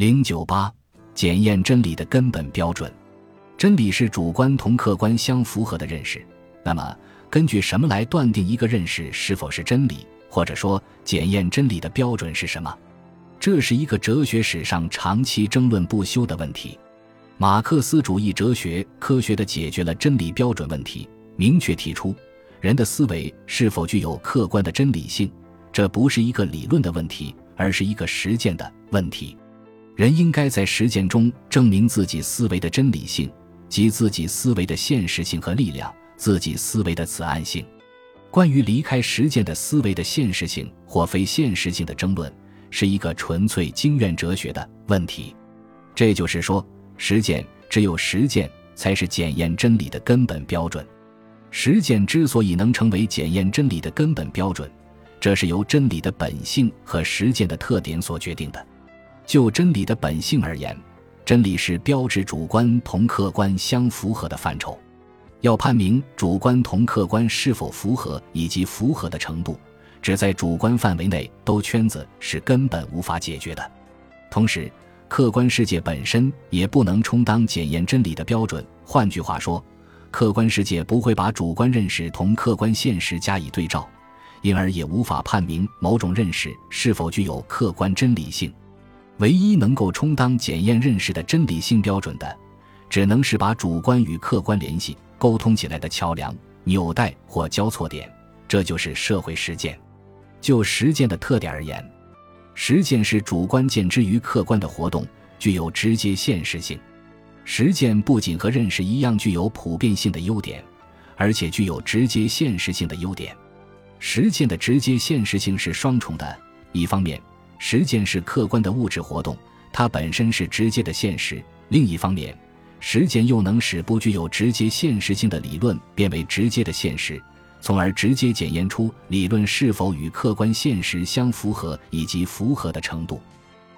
零九八，检验真理的根本标准。真理是主观同客观相符合的认识。那么，根据什么来断定一个认识是否是真理？或者说，检验真理的标准是什么？这是一个哲学史上长期争论不休的问题。马克思主义哲学科学地解决了真理标准问题，明确提出，人的思维是否具有客观的真理性，这不是一个理论的问题，而是一个实践的问题。人应该在实践中证明自己思维的真理性。及自己思维的现实性和力量，自己思维的此岸性。关于离开实践的思维的现实性或非现实性的争论，是一个纯粹经验哲学的问题。这就是说，实践只有实践才是检验真理的根本标准。实践之所以能成为检验真理的根本标准，这是由真理的本性和实践的特点所决定的。就真理的本性而言。真理是标志主观同客观相符合的范畴，要判明主观同客观是否符合以及符合的程度，只在主观范围内兜圈子是根本无法解决的。同时，客观世界本身也不能充当检验真理的标准。换句话说，客观世界不会把主观认识同客观现实加以对照，因而也无法判明某种认识是否具有客观真理性。唯一能够充当检验认识的真理性标准的，只能是把主观与客观联系、沟通起来的桥梁、纽带或交错点。这就是社会实践。就实践的特点而言，实践是主观见之于客观的活动，具有直接现实性。实践不仅和认识一样具有普遍性的优点，而且具有直接现实性的优点。实践的直接现实性是双重的，一方面。实践是客观的物质活动，它本身是直接的现实。另一方面，实践又能使不具有直接现实性的理论变为直接的现实，从而直接检验出理论是否与客观现实相符合以及符合的程度。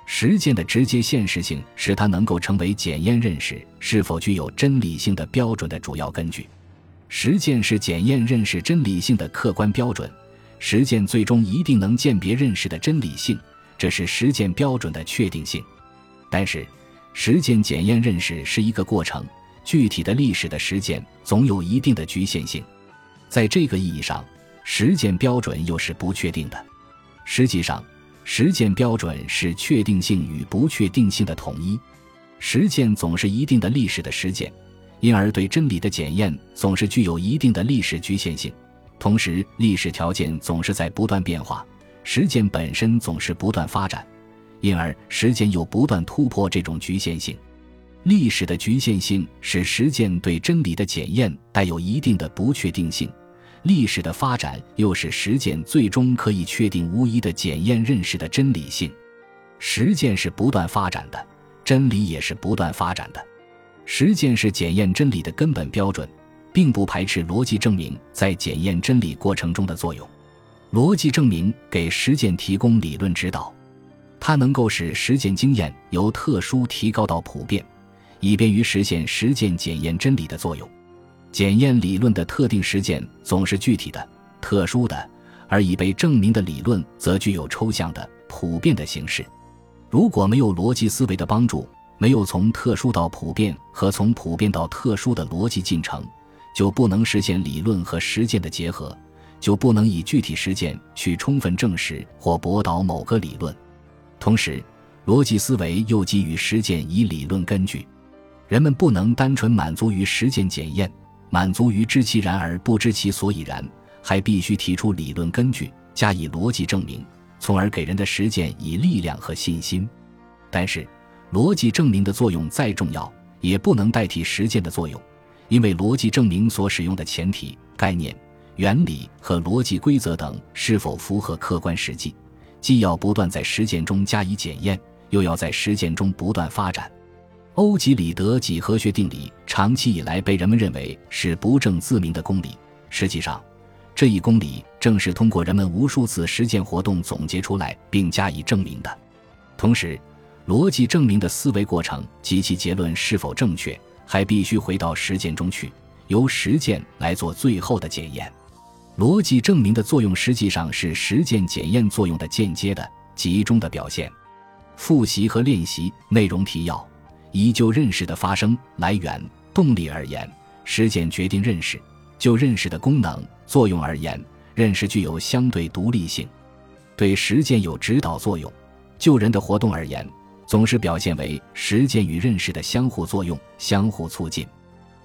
实践的直接现实性使它能够成为检验认识是否具有真理性的标准的主要根据。实践是检验认识真理性的客观标准，实践最终一定能鉴别认识的真理性。这是实践标准的确定性，但是实践检验认识是一个过程，具体的历史的实践总有一定的局限性，在这个意义上，实践标准又是不确定的。实际上，实践标准是确定性与不确定性的统一。实践总是一定的历史的实践，因而对真理的检验总是具有一定的历史局限性，同时历史条件总是在不断变化。实践本身总是不断发展，因而实践又不断突破这种局限性。历史的局限性使实践对真理的检验带有一定的不确定性，历史的发展又使实践最终可以确定无疑的检验认识的真理性。实践是不断发展的，真理也是不断发展的。实践是检验真理的根本标准，并不排斥逻辑证明在检验真理过程中的作用。逻辑证明给实践提供理论指导，它能够使实践经验由特殊提高到普遍，以便于实现实践检验真理的作用。检验理论的特定实践总是具体的、特殊的，而已被证明的理论则具有抽象的、普遍的形式。如果没有逻辑思维的帮助，没有从特殊到普遍和从普遍到特殊的逻辑进程，就不能实现理论和实践的结合。就不能以具体实践去充分证实或驳倒某个理论。同时，逻辑思维又基于实践以理论根据。人们不能单纯满足于实践检验，满足于知其然而不知其所以然，还必须提出理论根据，加以逻辑证明，从而给人的实践以力量和信心。但是，逻辑证明的作用再重要，也不能代替实践的作用，因为逻辑证明所使用的前提概念。原理和逻辑规则等是否符合客观实际，既要不断在实践中加以检验，又要在实践中不断发展。欧几里得几何学定理长期以来被人们认为是不证自明的公理，实际上，这一公理正是通过人们无数次实践活动总结出来并加以证明的。同时，逻辑证明的思维过程及其结论是否正确，还必须回到实践中去，由实践来做最后的检验。逻辑证明的作用实际上是实践检验作用的间接的、集中的表现。复习和练习内容提要：一就认识的发生、来源、动力而言，实践决定认识；就认识的功能、作用而言，认识具有相对独立性，对实践有指导作用。就人的活动而言，总是表现为实践与认识的相互作用、相互促进。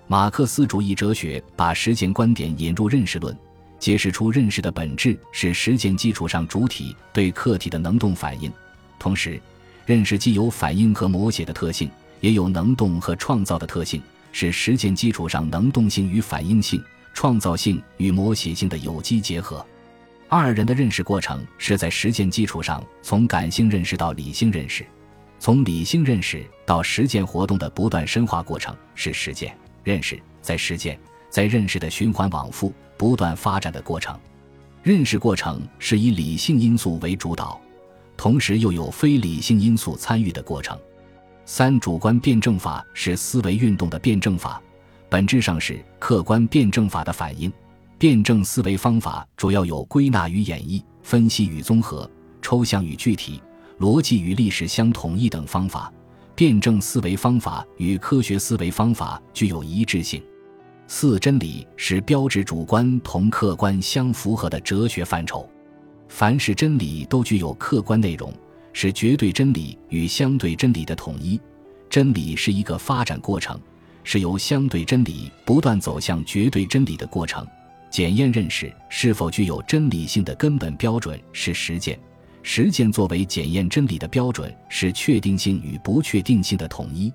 马克思主义哲学把实践观点引入认识论，揭示出认识的本质是实践基础上主体对客体的能动反应，同时。认识既有反应和摹写的特性，也有能动和创造的特性，是实践基础上能动性与反应性、创造性与摹写性的有机结合。二人的认识过程是在实践基础上从感性认识到理性认识，从理性认识到实践活动的不断深化过程，是实践认识在实践在认识的循环往复、不断发展的过程。认识过程是以理性因素为主导。同时又有非理性因素参与的过程。三主观辩证法是思维运动的辩证法，本质上是客观辩证法的反应。辩证思维方法主要有归纳与演绎、分析与综合、抽象与具体、逻辑与历史相统一等方法。辩证思维方法与科学思维方法具有一致性。四真理是标志主观同客观相符合的哲学范畴。凡是真理都具有客观内容，是绝对真理与相对真理的统一。真理是一个发展过程，是由相对真理不断走向绝对真理的过程。检验认识是否具有真理性的根本标准是实践，实践作为检验真理的标准是确定性与不确定性的统一。